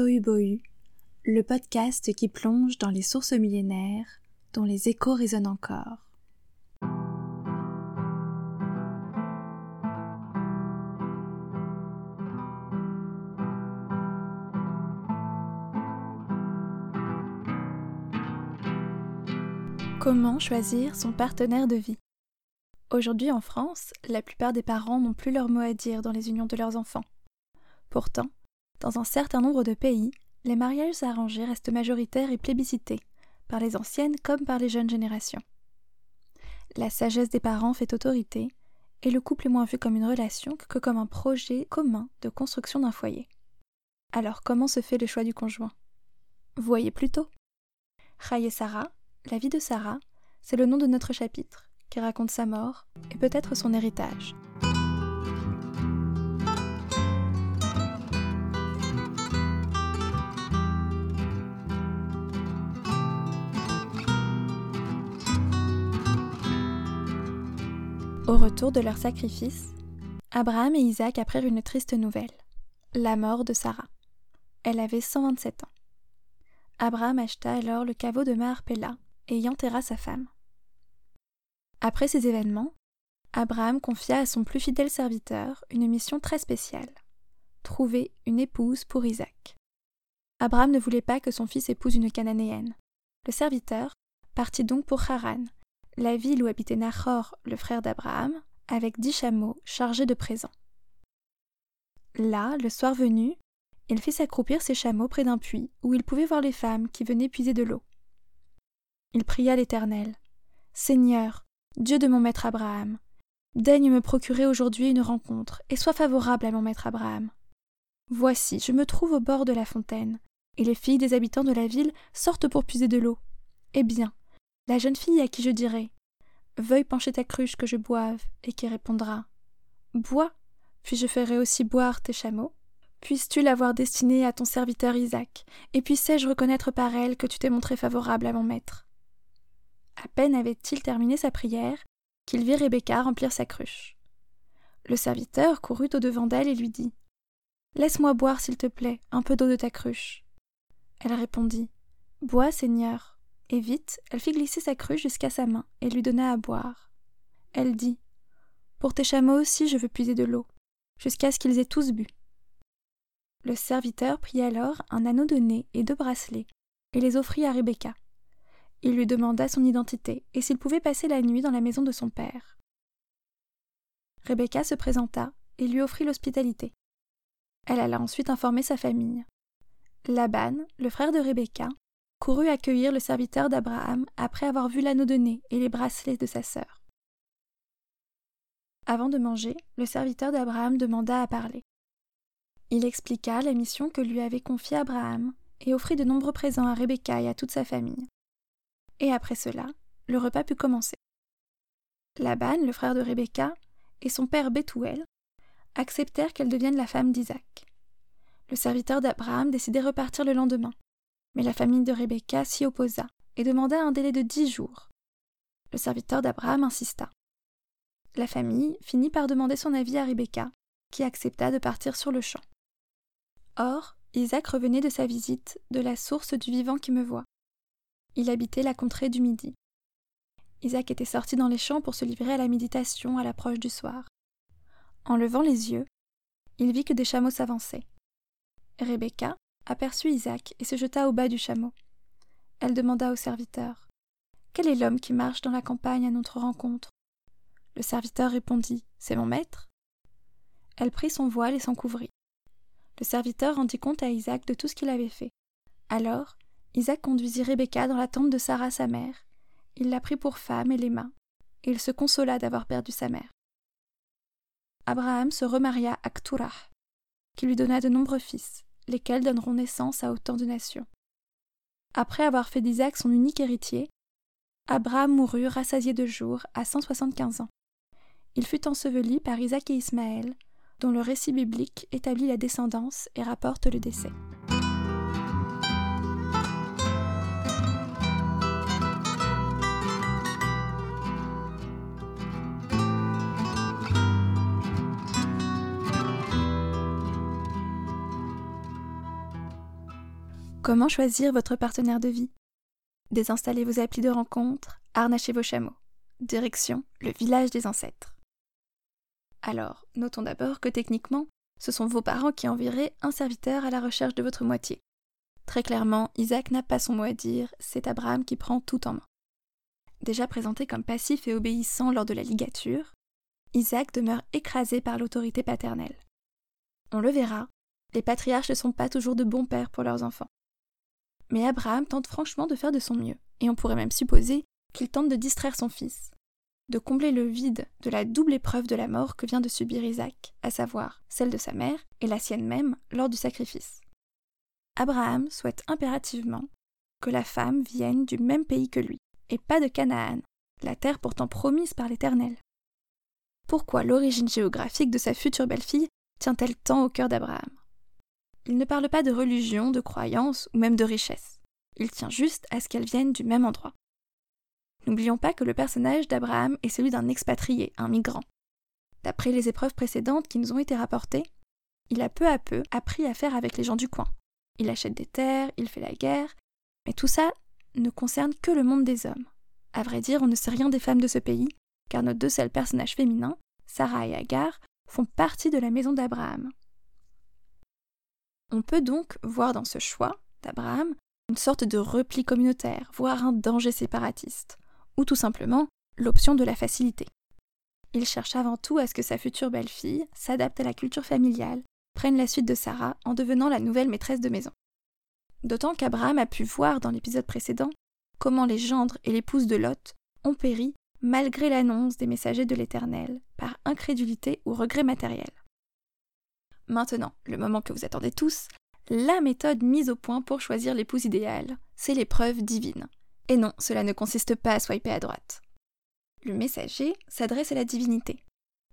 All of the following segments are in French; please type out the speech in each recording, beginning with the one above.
Le podcast qui plonge dans les sources millénaires dont les échos résonnent encore. Comment choisir son partenaire de vie? Aujourd'hui en France, la plupart des parents n'ont plus leur mot à dire dans les unions de leurs enfants. Pourtant, dans un certain nombre de pays, les mariages arrangés restent majoritaires et plébiscités, par les anciennes comme par les jeunes générations. La sagesse des parents fait autorité, et le couple est moins vu comme une relation que comme un projet commun de construction d'un foyer. Alors comment se fait le choix du conjoint? Voyez plutôt. Chaye Sarah, la vie de Sarah, c'est le nom de notre chapitre, qui raconte sa mort et peut-être son héritage. Au retour de leur sacrifice, Abraham et Isaac apprirent une triste nouvelle, la mort de Sarah. Elle avait 127 ans. Abraham acheta alors le caveau de Maharpela et y enterra sa femme. Après ces événements, Abraham confia à son plus fidèle serviteur une mission très spéciale trouver une épouse pour Isaac. Abraham ne voulait pas que son fils épouse une cananéenne. Le serviteur partit donc pour Haran, la ville où habitait Nahor, le frère d'Abraham, avec dix chameaux chargés de présents. Là, le soir venu, il fit s'accroupir ses chameaux près d'un puits où il pouvait voir les femmes qui venaient puiser de l'eau. Il pria l'Éternel. Seigneur, Dieu de mon maître Abraham, daigne me procurer aujourd'hui une rencontre, et sois favorable à mon maître Abraham. Voici, je me trouve au bord de la fontaine, et les filles des habitants de la ville sortent pour puiser de l'eau. Eh bien, la jeune fille à qui je dirai Veuille pencher ta cruche que je boive, et qui répondra Bois, puis je ferai aussi boire tes chameaux. Puisses-tu l'avoir destinée à ton serviteur Isaac, et puissais-je reconnaître par elle que tu t'es montré favorable à mon maître? À peine avait-il terminé sa prière qu'il vit Rebecca remplir sa cruche. Le serviteur courut au-devant d'elle et lui dit Laisse-moi boire, s'il te plaît, un peu d'eau de ta cruche. Elle répondit Bois, Seigneur et vite elle fit glisser sa cruche jusqu'à sa main et lui donna à boire. Elle dit Pour tes chameaux aussi je veux puiser de l'eau, jusqu'à ce qu'ils aient tous bu. Le serviteur prit alors un anneau de nez et deux bracelets, et les offrit à Rebecca. Il lui demanda son identité et s'il pouvait passer la nuit dans la maison de son père. Rebecca se présenta et lui offrit l'hospitalité. Elle alla ensuite informer sa famille. Laban, le frère de Rebecca, courut accueillir le serviteur d'Abraham après avoir vu l'anneau de nez et les bracelets de sa sœur. Avant de manger, le serviteur d'Abraham demanda à parler. Il expliqua la mission que lui avait confiée Abraham et offrit de nombreux présents à Rebecca et à toute sa famille. Et après cela, le repas put commencer. Laban, le frère de Rebecca, et son père Bethuel acceptèrent qu'elle devienne la femme d'Isaac. Le serviteur d'Abraham décidait repartir le lendemain, mais la famille de Rebecca s'y opposa et demanda un délai de dix jours. Le serviteur d'Abraham insista. La famille finit par demander son avis à Rebecca, qui accepta de partir sur le champ. Or, Isaac revenait de sa visite de la source du vivant qui me voit. Il habitait la contrée du Midi. Isaac était sorti dans les champs pour se livrer à la méditation à l'approche du soir. En levant les yeux, il vit que des chameaux s'avançaient. Rebecca, aperçut Isaac et se jeta au bas du chameau. Elle demanda au serviteur Quel est l'homme qui marche dans la campagne à notre rencontre? Le serviteur répondit C'est mon maître. Elle prit son voile et s'en couvrit. Le serviteur rendit compte à Isaac de tout ce qu'il avait fait. Alors, Isaac conduisit Rebecca dans la tente de Sarah sa mère. Il la prit pour femme et l'aima, et il se consola d'avoir perdu sa mère. Abraham se remaria à Kturah, qui lui donna de nombreux fils lesquels donneront naissance à autant de nations. Après avoir fait d'Isaac son unique héritier, Abraham mourut rassasié de jours à 175 ans. Il fut enseveli par Isaac et Ismaël, dont le récit biblique établit la descendance et rapporte le décès. Comment choisir votre partenaire de vie? Désinstallez vos applis de rencontre, harnachez vos chameaux. Direction le village des ancêtres. Alors, notons d'abord que techniquement, ce sont vos parents qui enverraient un serviteur à la recherche de votre moitié. Très clairement, Isaac n'a pas son mot à dire, c'est Abraham qui prend tout en main. Déjà présenté comme passif et obéissant lors de la ligature, Isaac demeure écrasé par l'autorité paternelle. On le verra, les patriarches ne sont pas toujours de bons pères pour leurs enfants. Mais Abraham tente franchement de faire de son mieux, et on pourrait même supposer qu'il tente de distraire son fils, de combler le vide de la double épreuve de la mort que vient de subir Isaac, à savoir celle de sa mère et la sienne même lors du sacrifice. Abraham souhaite impérativement que la femme vienne du même pays que lui, et pas de Canaan, la terre pourtant promise par l'Éternel. Pourquoi l'origine géographique de sa future belle-fille tient-elle tant au cœur d'Abraham? Il ne parle pas de religion, de croyance ou même de richesse. Il tient juste à ce qu'elles viennent du même endroit. N'oublions pas que le personnage d'Abraham est celui d'un expatrié, un migrant. D'après les épreuves précédentes qui nous ont été rapportées, il a peu à peu appris à faire avec les gens du coin. Il achète des terres, il fait la guerre, mais tout ça ne concerne que le monde des hommes. À vrai dire, on ne sait rien des femmes de ce pays, car nos deux seuls personnages féminins, Sarah et Agar, font partie de la maison d'Abraham. On peut donc voir dans ce choix d'Abraham une sorte de repli communautaire, voire un danger séparatiste ou tout simplement l'option de la facilité. Il cherche avant tout à ce que sa future belle-fille s'adapte à la culture familiale, prenne la suite de Sarah en devenant la nouvelle maîtresse de maison. D'autant qu'Abraham a pu voir dans l'épisode précédent comment les gendres et l'épouse de Lot ont péri malgré l'annonce des messagers de l'Éternel, par incrédulité ou regret matériel. Maintenant, le moment que vous attendez tous, la méthode mise au point pour choisir l'épouse idéale, c'est l'épreuve divine. Et non, cela ne consiste pas à swiper à droite. Le messager s'adresse à la divinité.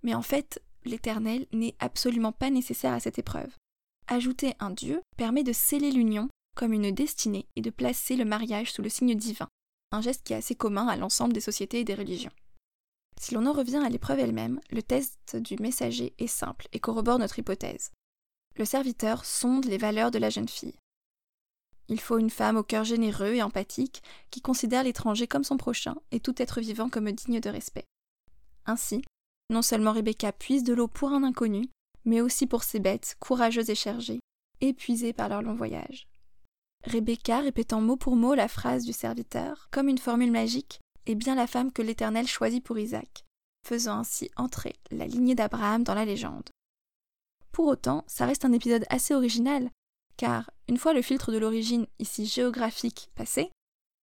Mais en fait, l'éternel n'est absolument pas nécessaire à cette épreuve. Ajouter un dieu permet de sceller l'union comme une destinée et de placer le mariage sous le signe divin, un geste qui est assez commun à l'ensemble des sociétés et des religions. Si l'on en revient à l'épreuve elle-même, le test du messager est simple et corrobore notre hypothèse. Le serviteur sonde les valeurs de la jeune fille. Il faut une femme au cœur généreux et empathique qui considère l'étranger comme son prochain et tout être vivant comme digne de respect. Ainsi, non seulement Rebecca puise de l'eau pour un inconnu, mais aussi pour ses bêtes, courageuses et chargées, épuisées par leur long voyage. Rebecca, répétant mot pour mot la phrase du serviteur, comme une formule magique, est bien la femme que l'Éternel choisit pour Isaac, faisant ainsi entrer la lignée d'Abraham dans la légende. Pour autant, ça reste un épisode assez original, car une fois le filtre de l'origine, ici géographique, passé,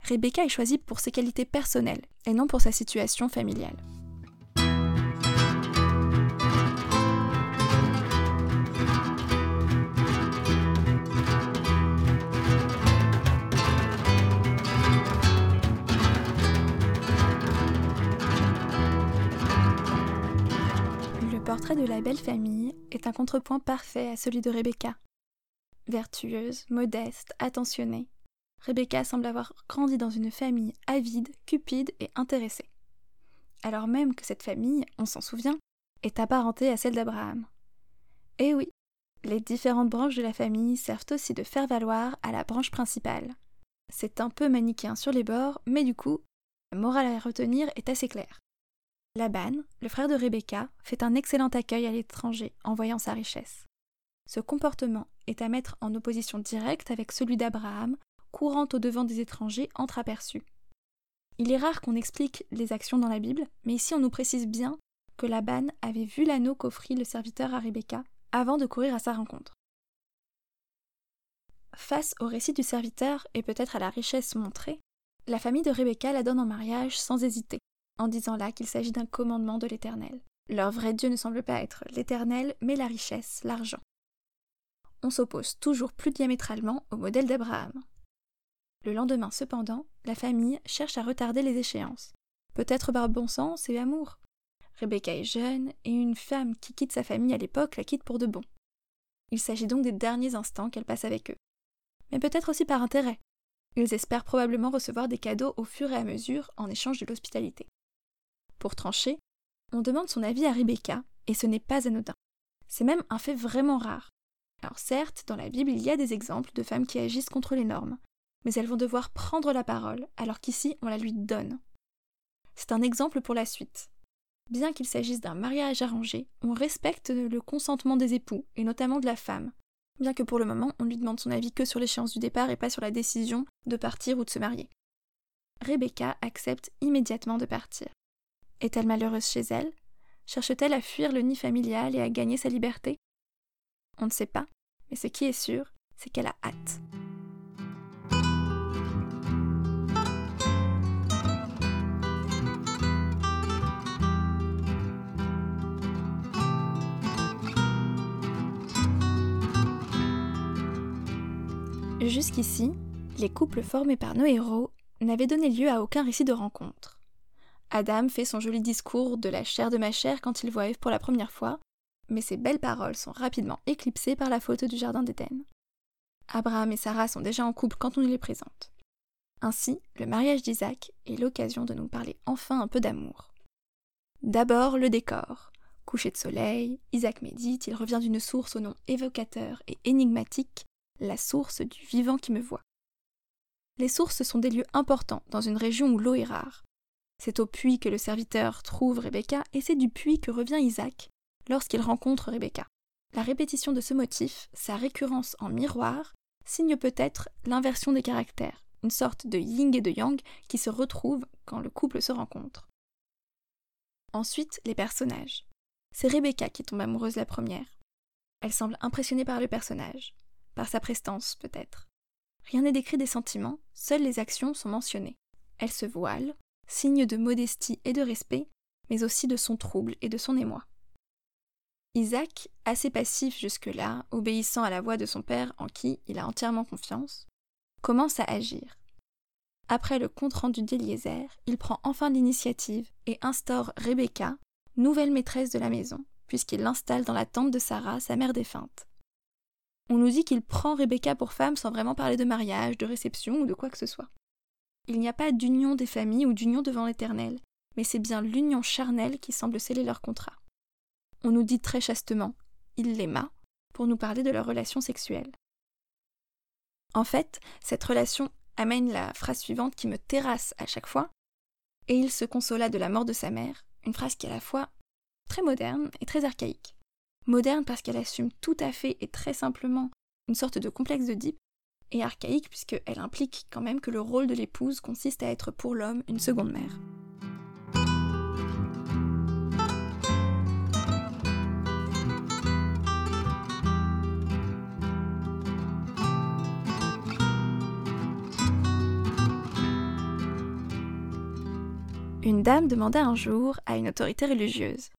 Rebecca est choisie pour ses qualités personnelles et non pour sa situation familiale. Portrait de la belle famille est un contrepoint parfait à celui de Rebecca, Vertueuse, modeste, attentionnée, Rebecca semble avoir grandi dans une famille avide, cupide et intéressée. Alors même que cette famille, on s'en souvient, est apparentée à celle d'Abraham. Eh oui, les différentes branches de la famille servent aussi de faire valoir à la branche principale. C'est un peu manichéen sur les bords, mais du coup, la morale à retenir est assez claire. Laban, le frère de Rebecca, fait un excellent accueil à l'étranger en voyant sa richesse. Ce comportement est à mettre en opposition directe avec celui d'Abraham, courant au devant des étrangers entreaperçus. Il est rare qu'on explique les actions dans la Bible, mais ici on nous précise bien que Laban avait vu l'anneau qu'offrit le serviteur à Rebecca avant de courir à sa rencontre. Face au récit du serviteur et peut-être à la richesse montrée, la famille de Rebecca la donne en mariage sans hésiter, en disant là qu'il s'agit d'un commandement de l'Éternel. Leur vrai Dieu ne semble pas être l'Éternel, mais la richesse, l'argent on s'oppose toujours plus diamétralement au modèle d'Abraham. Le lendemain, cependant, la famille cherche à retarder les échéances. Peut-être par bon sens et amour. Rebecca est jeune, et une femme qui quitte sa famille à l'époque la quitte pour de bon. Il s'agit donc des derniers instants qu'elle passe avec eux. Mais peut-être aussi par intérêt. Ils espèrent probablement recevoir des cadeaux au fur et à mesure en échange de l'hospitalité. Pour trancher, on demande son avis à Rebecca, et ce n'est pas anodin. C'est même un fait vraiment rare. Alors certes, dans la Bible, il y a des exemples de femmes qui agissent contre les normes, mais elles vont devoir prendre la parole, alors qu'ici on la lui donne. C'est un exemple pour la suite. Bien qu'il s'agisse d'un mariage arrangé, on respecte le consentement des époux, et notamment de la femme, bien que pour le moment on lui demande son avis que sur l'échéance du départ et pas sur la décision de partir ou de se marier. Rebecca accepte immédiatement de partir. Est-elle malheureuse chez elle? Cherche-t-elle à fuir le nid familial et à gagner sa liberté? On ne sait pas, mais ce qui est sûr, c'est qu'elle a hâte. Jusqu'ici, les couples formés par nos héros n'avaient donné lieu à aucun récit de rencontre. Adam fait son joli discours de la chair de ma chair quand il voit Eve pour la première fois, mais ces belles paroles sont rapidement éclipsées par la faute du jardin d'Éden. Abraham et Sarah sont déjà en couple quand on les présente. Ainsi, le mariage d'Isaac est l'occasion de nous parler enfin un peu d'amour. D'abord, le décor. Coucher de soleil, Isaac médite, il revient d'une source au nom évocateur et énigmatique, la source du vivant qui me voit. Les sources sont des lieux importants dans une région où l'eau est rare. C'est au puits que le serviteur trouve Rebecca et c'est du puits que revient Isaac lorsqu'il rencontre Rebecca. La répétition de ce motif, sa récurrence en miroir, signe peut-être l'inversion des caractères, une sorte de yin et de yang qui se retrouvent quand le couple se rencontre. Ensuite, les personnages. C'est Rebecca qui tombe amoureuse la première. Elle semble impressionnée par le personnage par sa prestance peut-être. Rien n'est décrit des sentiments, seules les actions sont mentionnées. Elle se voile, signe de modestie et de respect, mais aussi de son trouble et de son émoi. Isaac, assez passif jusque-là, obéissant à la voix de son père en qui il a entièrement confiance, commence à agir. Après le compte-rendu d'Eliezer, il prend enfin l'initiative et instaure Rebecca, nouvelle maîtresse de la maison, puisqu'il l'installe dans la tente de Sarah, sa mère défunte. On nous dit qu'il prend Rebecca pour femme sans vraiment parler de mariage, de réception ou de quoi que ce soit. Il n'y a pas d'union des familles ou d'union devant l'Éternel, mais c'est bien l'union charnelle qui semble sceller leur contrat. On nous dit très chastement il l'aima pour nous parler de leur relation sexuelle. En fait, cette relation amène la phrase suivante qui me terrasse à chaque fois. Et il se consola de la mort de sa mère, une phrase qui est à la fois très moderne et très archaïque. Moderne parce qu'elle assume tout à fait et très simplement une sorte de complexe de et archaïque puisqu'elle implique quand même que le rôle de l'épouse consiste à être pour l'homme une seconde mère. Une dame demanda un jour à une autorité religieuse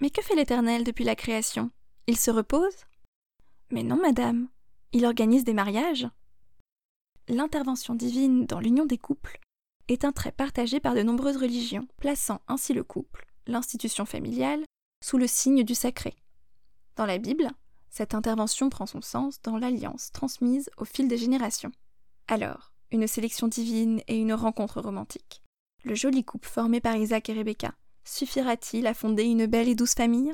mais que fait l'Éternel depuis la création? Il se repose Mais non, madame, il organise des mariages. L'intervention divine dans l'union des couples est un trait partagé par de nombreuses religions, plaçant ainsi le couple, l'institution familiale, sous le signe du sacré. Dans la Bible, cette intervention prend son sens dans l'alliance transmise au fil des générations. Alors, une sélection divine et une rencontre romantique. Le joli couple formé par Isaac et Rebecca Suffira-t-il à fonder une belle et douce famille?